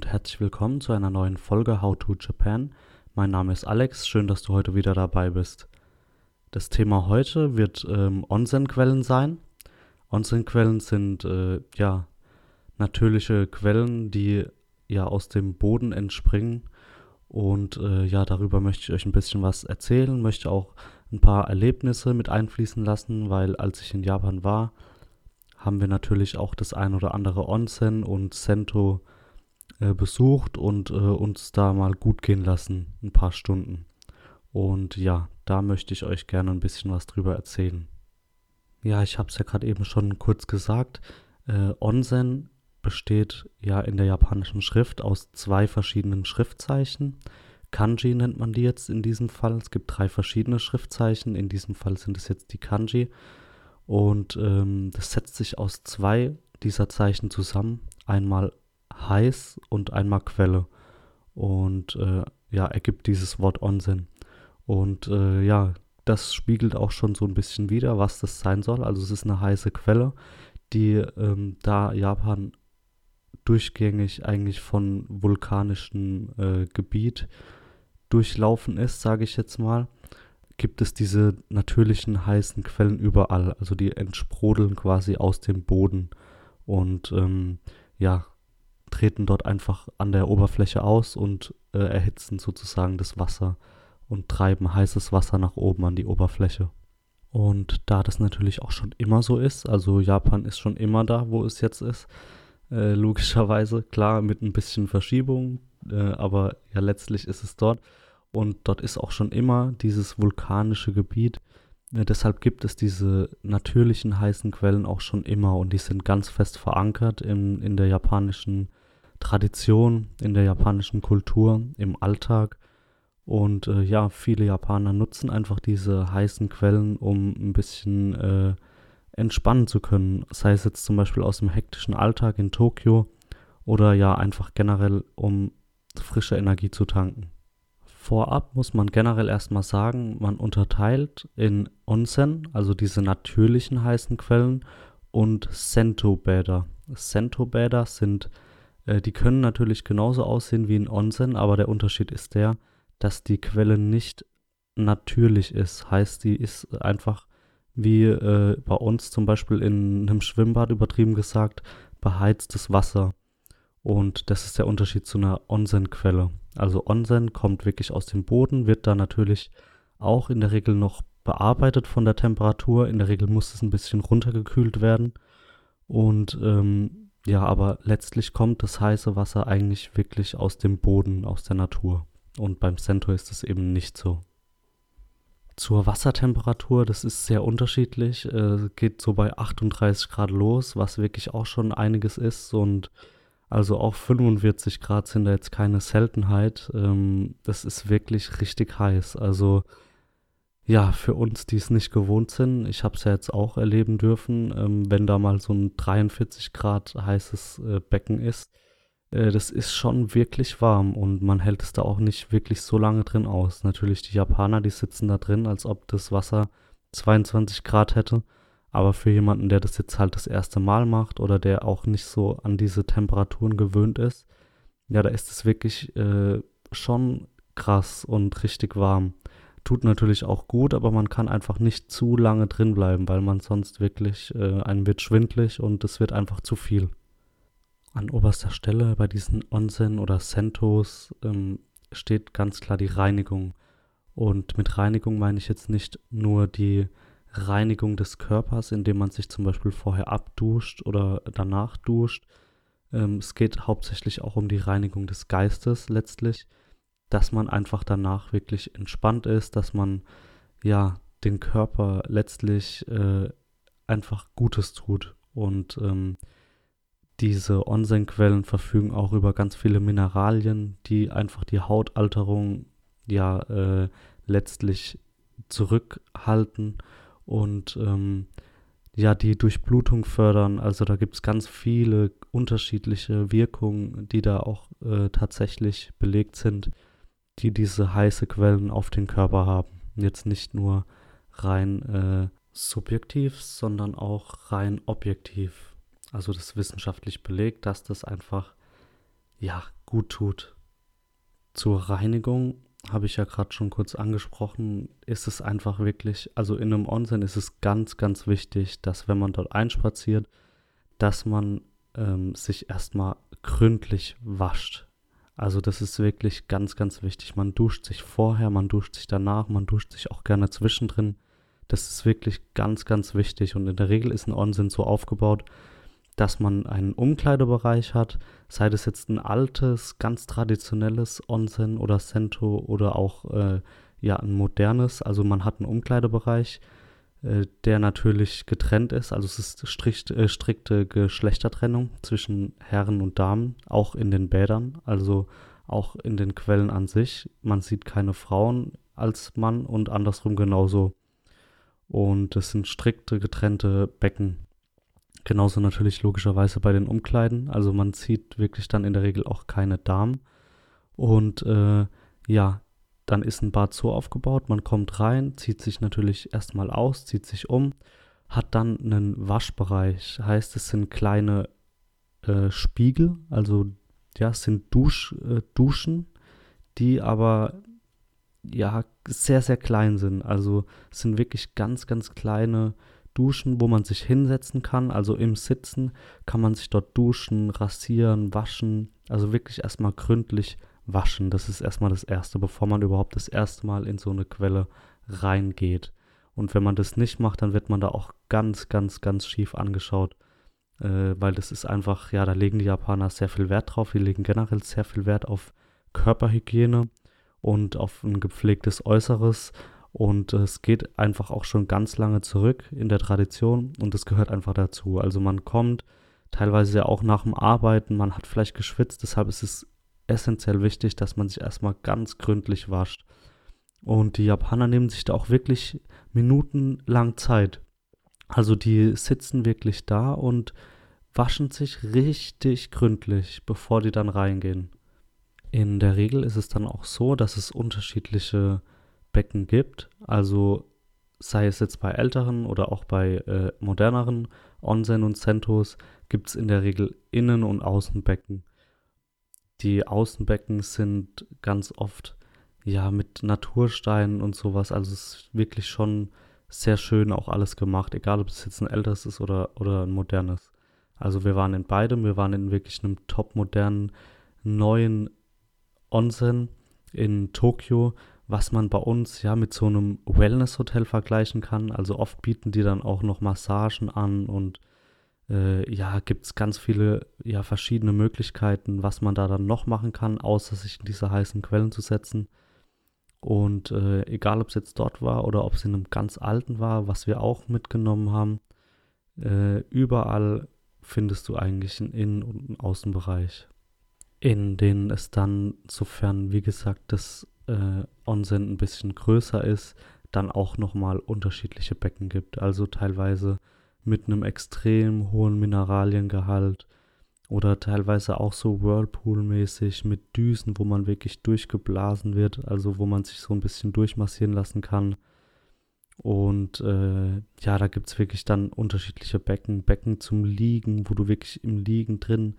Und herzlich willkommen zu einer neuen Folge How to Japan. Mein Name ist Alex, schön, dass du heute wieder dabei bist. Das Thema heute wird ähm, Onsen-Quellen sein. Onsen-Quellen sind äh, ja natürliche Quellen, die ja aus dem Boden entspringen. Und äh, ja, darüber möchte ich euch ein bisschen was erzählen, möchte auch ein paar Erlebnisse mit einfließen lassen, weil als ich in Japan war, haben wir natürlich auch das ein oder andere Onsen und Sento äh, besucht und äh, uns da mal gut gehen lassen, ein paar Stunden. Und ja, da möchte ich euch gerne ein bisschen was drüber erzählen. Ja, ich habe es ja gerade eben schon kurz gesagt. Äh, Onsen besteht ja in der japanischen Schrift aus zwei verschiedenen Schriftzeichen. Kanji nennt man die jetzt in diesem Fall. Es gibt drei verschiedene Schriftzeichen. In diesem Fall sind es jetzt die Kanji. Und ähm, das setzt sich aus zwei dieser Zeichen zusammen. Einmal heiß und einmal Quelle. Und äh, ja, ergibt dieses Wort Onsen. Und äh, ja, das spiegelt auch schon so ein bisschen wider, was das sein soll. Also es ist eine heiße Quelle, die ähm, da Japan durchgängig eigentlich von vulkanischem äh, Gebiet durchlaufen ist, sage ich jetzt mal, gibt es diese natürlichen heißen Quellen überall. Also die entsprudeln quasi aus dem Boden und ähm, ja, treten dort einfach an der Oberfläche aus und äh, erhitzen sozusagen das Wasser und treiben heißes Wasser nach oben an die Oberfläche. Und da das natürlich auch schon immer so ist, also Japan ist schon immer da, wo es jetzt ist, äh, logischerweise, klar mit ein bisschen Verschiebung, äh, aber ja letztlich ist es dort. Und dort ist auch schon immer dieses vulkanische Gebiet. Äh, deshalb gibt es diese natürlichen heißen Quellen auch schon immer und die sind ganz fest verankert in, in der japanischen Tradition, in der japanischen Kultur, im Alltag. Und äh, ja, viele Japaner nutzen einfach diese heißen Quellen, um ein bisschen äh, entspannen zu können. Sei es jetzt zum Beispiel aus dem hektischen Alltag in Tokio oder ja einfach generell, um frische Energie zu tanken. Vorab muss man generell erstmal sagen, man unterteilt in Onsen, also diese natürlichen heißen Quellen, und Sento-Bäder. Sento-Bäder sind, äh, die können natürlich genauso aussehen wie ein Onsen, aber der Unterschied ist der, dass die Quelle nicht natürlich ist. Heißt, die ist einfach wie äh, bei uns zum Beispiel in einem Schwimmbad übertrieben gesagt, beheiztes Wasser. Und das ist der Unterschied zu einer Onsen-Quelle. Also Onsen kommt wirklich aus dem Boden, wird da natürlich auch in der Regel noch bearbeitet von der Temperatur. In der Regel muss es ein bisschen runtergekühlt werden. Und ähm, ja, aber letztlich kommt das heiße Wasser eigentlich wirklich aus dem Boden, aus der Natur. Und beim Cento ist es eben nicht so. Zur Wassertemperatur, das ist sehr unterschiedlich. Äh, geht so bei 38 Grad los, was wirklich auch schon einiges ist. Und also auch 45 Grad sind da jetzt keine Seltenheit. Ähm, das ist wirklich richtig heiß. Also ja, für uns, die es nicht gewohnt sind, ich habe es ja jetzt auch erleben dürfen, ähm, wenn da mal so ein 43 Grad heißes äh, Becken ist, äh, das ist schon wirklich warm und man hält es da auch nicht wirklich so lange drin aus. Natürlich die Japaner, die sitzen da drin, als ob das Wasser 22 Grad hätte. Aber für jemanden, der das jetzt halt das erste Mal macht oder der auch nicht so an diese Temperaturen gewöhnt ist, ja, da ist es wirklich äh, schon krass und richtig warm. Tut natürlich auch gut, aber man kann einfach nicht zu lange drin bleiben, weil man sonst wirklich, äh, einem wird schwindlig und es wird einfach zu viel. An oberster Stelle bei diesen Onsen oder Sentos ähm, steht ganz klar die Reinigung. Und mit Reinigung meine ich jetzt nicht nur die Reinigung des Körpers, indem man sich zum Beispiel vorher abduscht oder danach duscht. Ähm, es geht hauptsächlich auch um die Reinigung des Geistes letztlich, dass man einfach danach wirklich entspannt ist, dass man ja den Körper letztlich äh, einfach Gutes tut und ähm, diese Onsenquellen verfügen auch über ganz viele Mineralien, die einfach die Hautalterung ja äh, letztlich zurückhalten und ähm, ja die Durchblutung fördern. Also da gibt es ganz viele unterschiedliche Wirkungen, die da auch äh, tatsächlich belegt sind, die diese heiße Quellen auf den Körper haben. Jetzt nicht nur rein äh, subjektiv, sondern auch rein objektiv. Also das wissenschaftlich belegt, dass das einfach ja, gut tut. Zur Reinigung habe ich ja gerade schon kurz angesprochen, ist es einfach wirklich, also in einem Onsen ist es ganz, ganz wichtig, dass wenn man dort einspaziert, dass man ähm, sich erstmal gründlich wascht. Also das ist wirklich ganz, ganz wichtig. Man duscht sich vorher, man duscht sich danach, man duscht sich auch gerne zwischendrin. Das ist wirklich ganz, ganz wichtig. Und in der Regel ist ein Onsen so aufgebaut, dass man einen Umkleidebereich hat, sei das jetzt ein altes, ganz traditionelles Onsen oder Sento oder auch äh, ja ein modernes. Also man hat einen Umkleidebereich, der natürlich getrennt ist. Also es ist strikt, äh, strikte Geschlechtertrennung zwischen Herren und Damen, auch in den Bädern, also auch in den Quellen an sich. Man sieht keine Frauen als Mann und andersrum genauso. Und es sind strikte getrennte Becken. Genauso natürlich logischerweise bei den Umkleiden. Also man sieht wirklich dann in der Regel auch keine Damen. Und äh, ja, dann ist ein Bad so aufgebaut, man kommt rein, zieht sich natürlich erstmal aus, zieht sich um, hat dann einen Waschbereich. Heißt, es sind kleine äh, Spiegel, also ja, es sind Dusch, äh, Duschen, die aber ja sehr, sehr klein sind. Also es sind wirklich ganz, ganz kleine Duschen, wo man sich hinsetzen kann. Also im Sitzen kann man sich dort duschen, rasieren, waschen. Also wirklich erstmal gründlich waschen. Das ist erstmal das Erste, bevor man überhaupt das erste Mal in so eine Quelle reingeht. Und wenn man das nicht macht, dann wird man da auch ganz, ganz, ganz schief angeschaut. Äh, weil das ist einfach, ja, da legen die Japaner sehr viel Wert drauf. Die legen generell sehr viel Wert auf Körperhygiene und auf ein gepflegtes Äußeres. Und es geht einfach auch schon ganz lange zurück in der Tradition und es gehört einfach dazu. Also man kommt teilweise ja auch nach dem Arbeiten, man hat vielleicht geschwitzt, deshalb ist es essentiell wichtig, dass man sich erstmal ganz gründlich wascht. Und die Japaner nehmen sich da auch wirklich minutenlang Zeit. Also die sitzen wirklich da und waschen sich richtig gründlich, bevor die dann reingehen. In der Regel ist es dann auch so, dass es unterschiedliche Becken gibt. Also sei es jetzt bei älteren oder auch bei äh, moderneren Onsen und Sentos, gibt es in der Regel Innen- und Außenbecken. Die Außenbecken sind ganz oft ja mit Natursteinen und sowas. Also es ist wirklich schon sehr schön auch alles gemacht, egal ob es jetzt ein älteres ist oder, oder ein modernes. Also wir waren in beidem, wir waren in wirklich einem top modernen, neuen Onsen in Tokio, was man bei uns ja mit so einem Wellness-Hotel vergleichen kann. Also oft bieten die dann auch noch Massagen an und äh, ja, gibt es ganz viele, ja, verschiedene Möglichkeiten, was man da dann noch machen kann, außer sich in diese heißen Quellen zu setzen. Und äh, egal, ob es jetzt dort war oder ob es in einem ganz alten war, was wir auch mitgenommen haben, äh, überall findest du eigentlich einen Innen- und einen Außenbereich, in denen es dann, sofern, wie gesagt, das äh, Onsen ein bisschen größer ist, dann auch nochmal unterschiedliche Becken gibt. Also teilweise mit einem extrem hohen Mineraliengehalt oder teilweise auch so Whirlpool-mäßig mit Düsen, wo man wirklich durchgeblasen wird, also wo man sich so ein bisschen durchmassieren lassen kann. Und äh, ja, da gibt es wirklich dann unterschiedliche Becken. Becken zum Liegen, wo du wirklich im Liegen drin,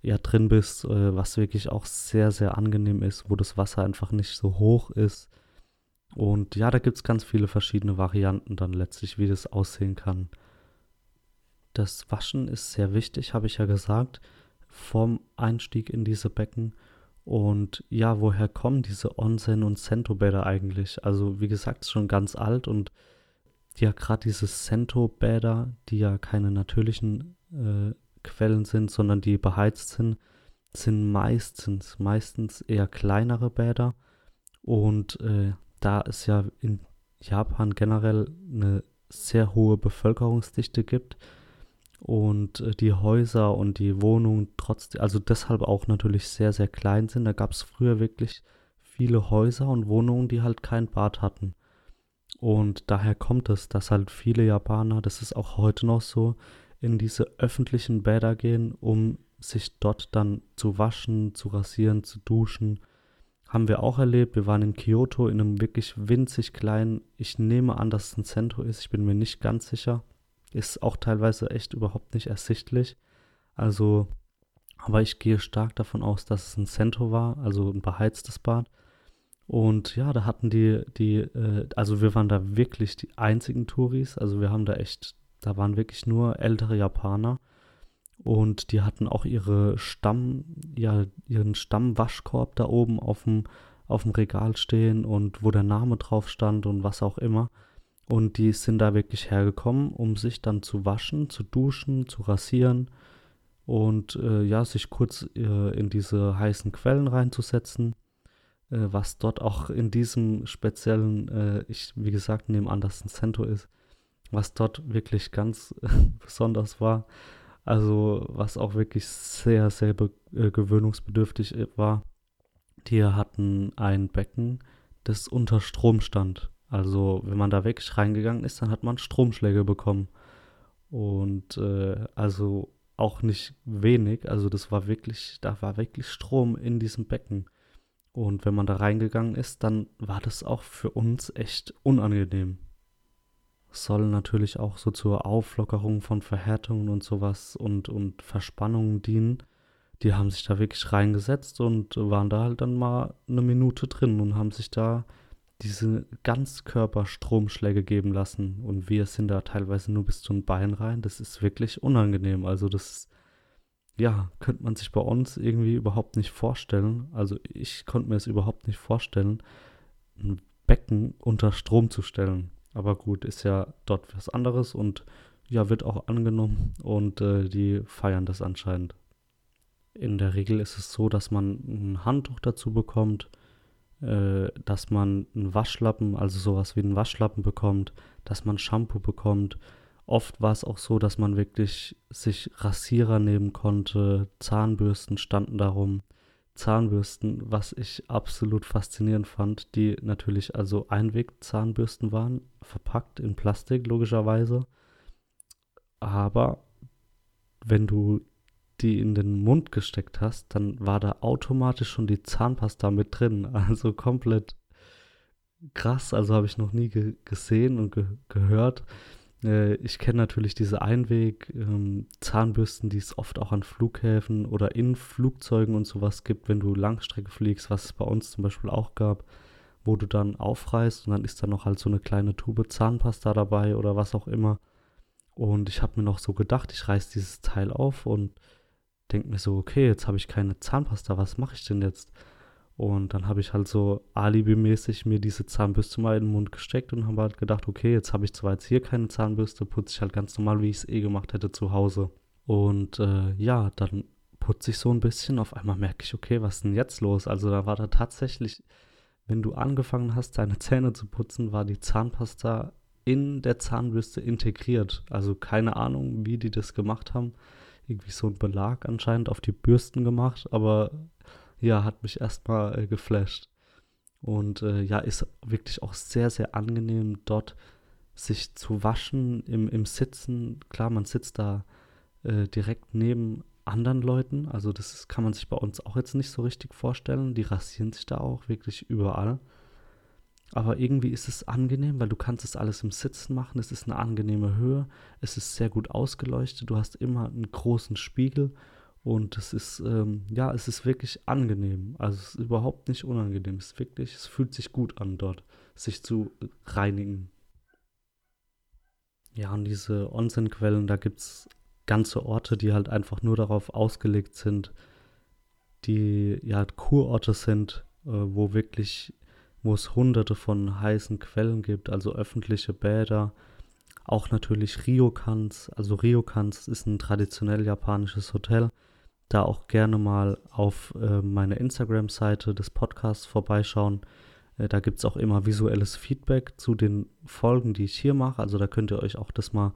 ja, drin bist, äh, was wirklich auch sehr, sehr angenehm ist, wo das Wasser einfach nicht so hoch ist. Und ja, da gibt es ganz viele verschiedene Varianten dann letztlich, wie das aussehen kann. Das Waschen ist sehr wichtig, habe ich ja gesagt, vom Einstieg in diese Becken. Und ja, woher kommen diese Onsen- und Sento-Bäder eigentlich? Also, wie gesagt, schon ganz alt und ja, gerade diese Sento-Bäder, die ja keine natürlichen äh, Quellen sind, sondern die beheizt sind, sind meistens, meistens eher kleinere Bäder. Und äh, da es ja in Japan generell eine sehr hohe Bevölkerungsdichte gibt, und äh, die Häuser und die Wohnungen trotzdem, also deshalb auch natürlich sehr, sehr klein sind. Da gab es früher wirklich viele Häuser und Wohnungen, die halt kein Bad hatten. Und daher kommt es, dass halt viele Japaner, das ist auch heute noch so, in diese öffentlichen Bäder gehen, um sich dort dann zu waschen, zu rasieren, zu duschen. Haben wir auch erlebt. Wir waren in Kyoto in einem wirklich winzig kleinen, ich nehme an, dass es ein Zentrum ist, ich bin mir nicht ganz sicher ist auch teilweise echt überhaupt nicht ersichtlich. Also Aber ich gehe stark davon aus, dass es ein Cento war, also ein beheiztes Bad. Und ja, da hatten die, die, äh, also wir waren da wirklich die einzigen Touris. Also wir haben da echt, da waren wirklich nur ältere Japaner. Und die hatten auch ihre Stamm, ja, ihren Stammwaschkorb da oben auf dem, auf dem Regal stehen und wo der Name drauf stand und was auch immer. Und die sind da wirklich hergekommen, um sich dann zu waschen, zu duschen, zu rasieren und äh, ja, sich kurz äh, in diese heißen Quellen reinzusetzen äh, was dort auch in diesem speziellen, äh, ich, wie gesagt, nebenan das ein Cento ist, was dort wirklich ganz besonders war. Also, was auch wirklich sehr, sehr äh, gewöhnungsbedürftig äh, war. Die hatten ein Becken, das unter Strom stand. Also, wenn man da wirklich reingegangen ist, dann hat man Stromschläge bekommen. Und äh, also auch nicht wenig. Also, das war wirklich, da war wirklich Strom in diesem Becken. Und wenn man da reingegangen ist, dann war das auch für uns echt unangenehm. Soll natürlich auch so zur Auflockerung von Verhärtungen und sowas und, und Verspannungen dienen. Die haben sich da wirklich reingesetzt und waren da halt dann mal eine Minute drin und haben sich da diese Ganzkörperstromschläge geben lassen. Und wir sind da teilweise nur bis zum Bein rein. Das ist wirklich unangenehm. Also das ja, könnte man sich bei uns irgendwie überhaupt nicht vorstellen. Also ich konnte mir es überhaupt nicht vorstellen, ein Becken unter Strom zu stellen. Aber gut, ist ja dort was anderes und ja, wird auch angenommen und äh, die feiern das anscheinend. In der Regel ist es so, dass man ein Handtuch dazu bekommt, äh, dass man einen Waschlappen, also sowas wie einen Waschlappen bekommt, dass man Shampoo bekommt, Oft war es auch so, dass man wirklich sich Rasierer nehmen konnte, Zahnbürsten standen darum. Zahnbürsten, was ich absolut faszinierend fand, die natürlich also Einwegzahnbürsten waren, verpackt in Plastik logischerweise. Aber wenn du die in den Mund gesteckt hast, dann war da automatisch schon die Zahnpasta mit drin. Also komplett krass. Also habe ich noch nie ge gesehen und ge gehört. Äh, ich kenne natürlich diese Einweg-Zahnbürsten, ähm, die es oft auch an Flughäfen oder in Flugzeugen und sowas gibt, wenn du Langstrecke fliegst, was es bei uns zum Beispiel auch gab, wo du dann aufreißt und dann ist da noch halt so eine kleine Tube Zahnpasta dabei oder was auch immer. Und ich habe mir noch so gedacht, ich reiß dieses Teil auf und denke mir so, okay, jetzt habe ich keine Zahnpasta, was mache ich denn jetzt? Und dann habe ich halt so alibimäßig mir diese Zahnbürste mal in den Mund gesteckt und habe halt gedacht, okay, jetzt habe ich zwar jetzt hier keine Zahnbürste, putze ich halt ganz normal, wie ich es eh gemacht hätte zu Hause. Und äh, ja, dann putze ich so ein bisschen. Auf einmal merke ich, okay, was ist denn jetzt los? Also da war da tatsächlich, wenn du angefangen hast, deine Zähne zu putzen, war die Zahnpasta in der Zahnbürste integriert. Also keine Ahnung, wie die das gemacht haben. Irgendwie so ein Belag anscheinend auf die Bürsten gemacht, aber ja, hat mich erstmal äh, geflasht. Und äh, ja, ist wirklich auch sehr, sehr angenehm, dort sich zu waschen im, im Sitzen. Klar, man sitzt da äh, direkt neben anderen Leuten. Also das kann man sich bei uns auch jetzt nicht so richtig vorstellen. Die rasieren sich da auch wirklich überall. Aber irgendwie ist es angenehm, weil du kannst es alles im Sitzen machen. Es ist eine angenehme Höhe. Es ist sehr gut ausgeleuchtet. Du hast immer einen großen Spiegel und es ist, ähm, ja, es ist wirklich angenehm. Also es ist überhaupt nicht unangenehm. Es ist wirklich, es fühlt sich gut an dort, sich zu reinigen. Ja, und diese Onsenquellen, da gibt es ganze Orte, die halt einfach nur darauf ausgelegt sind, die ja Kurorte sind, äh, wo wirklich, wo es hunderte von heißen Quellen gibt, also öffentliche Bäder, auch natürlich Ryokans. Also Ryokans ist ein traditionell japanisches Hotel da auch gerne mal auf äh, meine Instagram-Seite des Podcasts vorbeischauen. Äh, da gibt es auch immer visuelles Feedback zu den Folgen, die ich hier mache. Also da könnt ihr euch auch das mal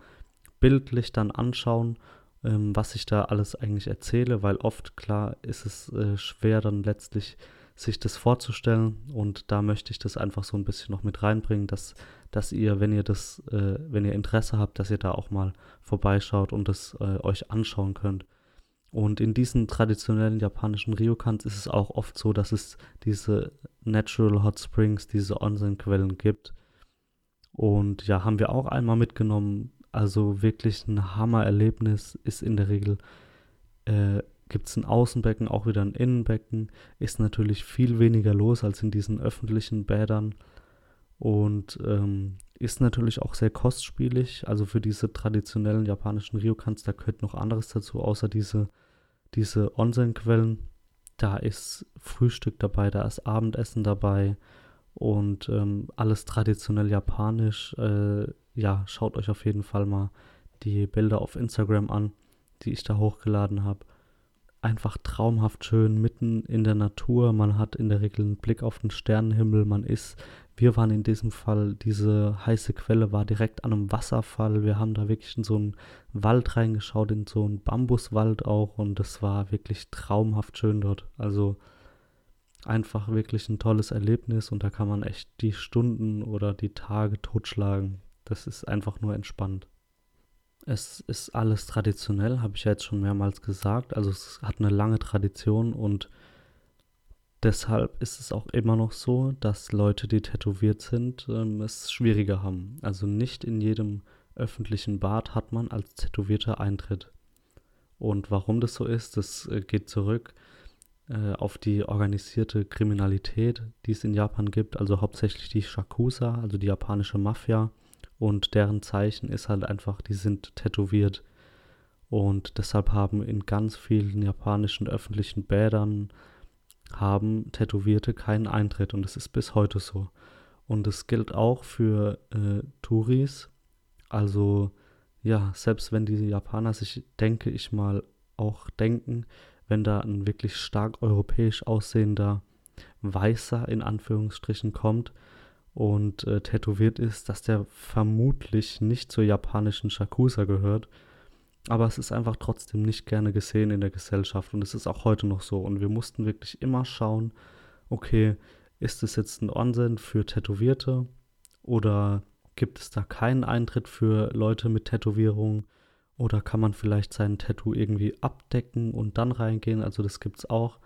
bildlich dann anschauen, ähm, was ich da alles eigentlich erzähle, weil oft, klar, ist es äh, schwer dann letztlich sich das vorzustellen und da möchte ich das einfach so ein bisschen noch mit reinbringen, dass, dass ihr, wenn ihr das, äh, wenn ihr Interesse habt, dass ihr da auch mal vorbeischaut und das äh, euch anschauen könnt. Und in diesen traditionellen japanischen Ryokans ist es auch oft so, dass es diese Natural Hot Springs, diese Onsenquellen gibt. Und ja, haben wir auch einmal mitgenommen. Also wirklich ein Hammererlebnis ist in der Regel äh, gibt es ein Außenbecken, auch wieder ein Innenbecken. Ist natürlich viel weniger los als in diesen öffentlichen Bädern und ähm, ist natürlich auch sehr kostspielig. Also für diese traditionellen japanischen Ryokans, da gehört noch anderes dazu, außer diese, diese Onsen-Quellen. Da ist Frühstück dabei, da ist Abendessen dabei und ähm, alles traditionell japanisch. Äh, ja, schaut euch auf jeden Fall mal die Bilder auf Instagram an, die ich da hochgeladen habe. Einfach traumhaft schön mitten in der Natur. Man hat in der Regel einen Blick auf den Sternenhimmel. Man ist, wir waren in diesem Fall, diese heiße Quelle war direkt an einem Wasserfall. Wir haben da wirklich in so einen Wald reingeschaut, in so einen Bambuswald auch. Und es war wirklich traumhaft schön dort. Also einfach wirklich ein tolles Erlebnis und da kann man echt die Stunden oder die Tage totschlagen. Das ist einfach nur entspannt. Es ist alles traditionell, habe ich ja jetzt schon mehrmals gesagt. Also es hat eine lange Tradition und deshalb ist es auch immer noch so, dass Leute, die tätowiert sind, ähm, es schwieriger haben. Also nicht in jedem öffentlichen Bad hat man als Tätowierter Eintritt. Und warum das so ist, das äh, geht zurück äh, auf die organisierte Kriminalität, die es in Japan gibt, also hauptsächlich die Shakusa, also die japanische Mafia. Und deren Zeichen ist halt einfach, die sind tätowiert. Und deshalb haben in ganz vielen japanischen öffentlichen Bädern haben Tätowierte keinen Eintritt. Und das ist bis heute so. Und es gilt auch für äh, Touris. Also ja, selbst wenn die Japaner sich, denke ich mal, auch denken, wenn da ein wirklich stark europäisch aussehender Weißer in Anführungsstrichen kommt und äh, tätowiert ist, dass der vermutlich nicht zur japanischen Shakusa gehört. Aber es ist einfach trotzdem nicht gerne gesehen in der Gesellschaft und es ist auch heute noch so. Und wir mussten wirklich immer schauen, okay, ist es jetzt ein Onsen für Tätowierte oder gibt es da keinen Eintritt für Leute mit Tätowierungen? Oder kann man vielleicht sein Tattoo irgendwie abdecken und dann reingehen? Also das gibt es auch.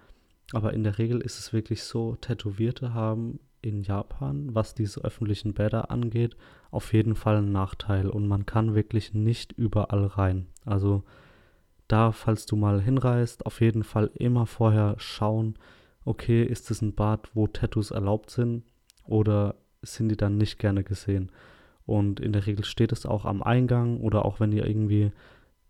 Aber in der Regel ist es wirklich so, Tätowierte haben in Japan, was diese öffentlichen Bäder angeht, auf jeden Fall einen Nachteil. Und man kann wirklich nicht überall rein. Also da, falls du mal hinreist, auf jeden Fall immer vorher schauen, okay, ist es ein Bad, wo Tattoos erlaubt sind oder sind die dann nicht gerne gesehen? Und in der Regel steht es auch am Eingang oder auch wenn ihr irgendwie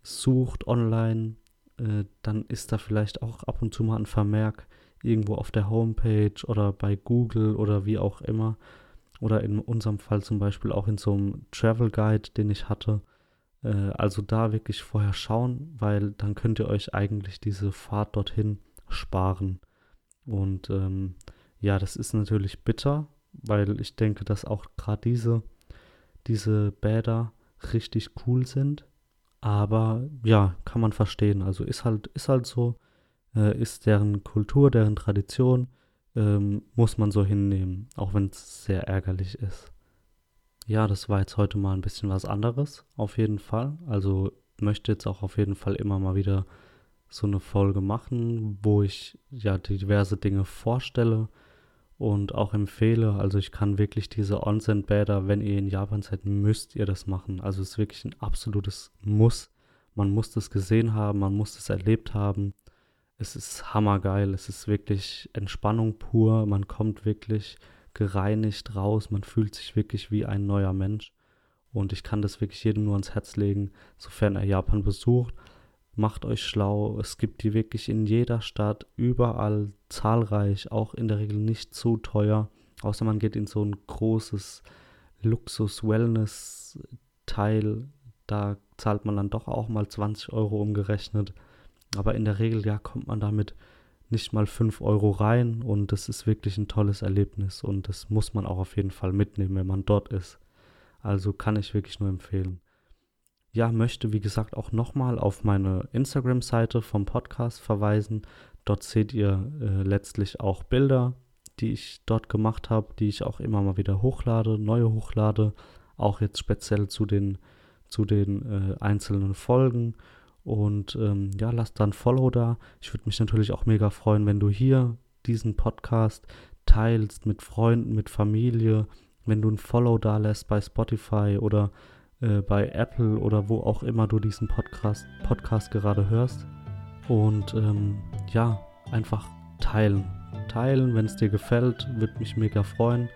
sucht online, äh, dann ist da vielleicht auch ab und zu mal ein Vermerk irgendwo auf der Homepage oder bei Google oder wie auch immer. Oder in unserem Fall zum Beispiel auch in so einem Travel Guide, den ich hatte. Äh, also da wirklich vorher schauen, weil dann könnt ihr euch eigentlich diese Fahrt dorthin sparen. Und ähm, ja, das ist natürlich bitter, weil ich denke, dass auch gerade diese diese Bäder richtig cool sind. Aber ja, kann man verstehen. Also ist halt, ist halt so, äh, ist deren Kultur, deren Tradition, ähm, muss man so hinnehmen, auch wenn es sehr ärgerlich ist. Ja, das war jetzt heute mal ein bisschen was anderes, auf jeden Fall. Also möchte jetzt auch auf jeden Fall immer mal wieder so eine Folge machen, wo ich ja diverse Dinge vorstelle, und auch empfehle. Also ich kann wirklich diese Onsen-Bäder, wenn ihr in Japan seid, müsst ihr das machen. Also es ist wirklich ein absolutes Muss. Man muss das gesehen haben, man muss das erlebt haben. Es ist hammergeil, es ist wirklich Entspannung pur. Man kommt wirklich gereinigt raus, man fühlt sich wirklich wie ein neuer Mensch. Und ich kann das wirklich jedem nur ans Herz legen, sofern er Japan besucht macht euch schlau. Es gibt die wirklich in jeder Stadt, überall zahlreich, auch in der Regel nicht zu teuer. Außer man geht in so ein großes Luxus-Wellness-Teil. Da zahlt man dann doch auch mal 20 Euro umgerechnet. Aber in der Regel, ja, kommt man damit nicht mal 5 Euro rein und das ist wirklich ein tolles Erlebnis und das muss man auch auf jeden Fall mitnehmen, wenn man dort ist. Also kann ich wirklich nur empfehlen ja, möchte, wie gesagt, auch nochmal auf meine Instagram-Seite vom Podcast verweisen. Dort seht ihr äh, letztlich auch Bilder, die ich dort gemacht habe, die ich auch immer mal wieder hochlade, neue hochlade, auch jetzt speziell zu den, zu den äh, einzelnen Folgen. Und ähm, ja, lasst dann Follow da. Ich würde mich natürlich auch mega freuen, wenn du hier diesen Podcast teilst mit Freunden, mit Familie, wenn du ein Follow da lässt bei Spotify oder äh, bei Apple oder wo auch immer du diesen Podcast, Podcast gerade hörst. Und ähm, ja, einfach teilen. Teilen, wenn es dir gefällt, würde mich mega freuen.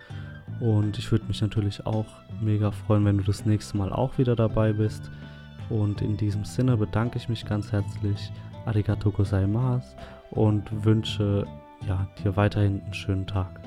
Und ich würde mich natürlich auch mega freuen, wenn du das nächste Mal auch wieder dabei bist. Und in diesem Sinne bedanke ich mich ganz herzlich. Arigato gozaimasu und wünsche ja, dir weiterhin einen schönen Tag.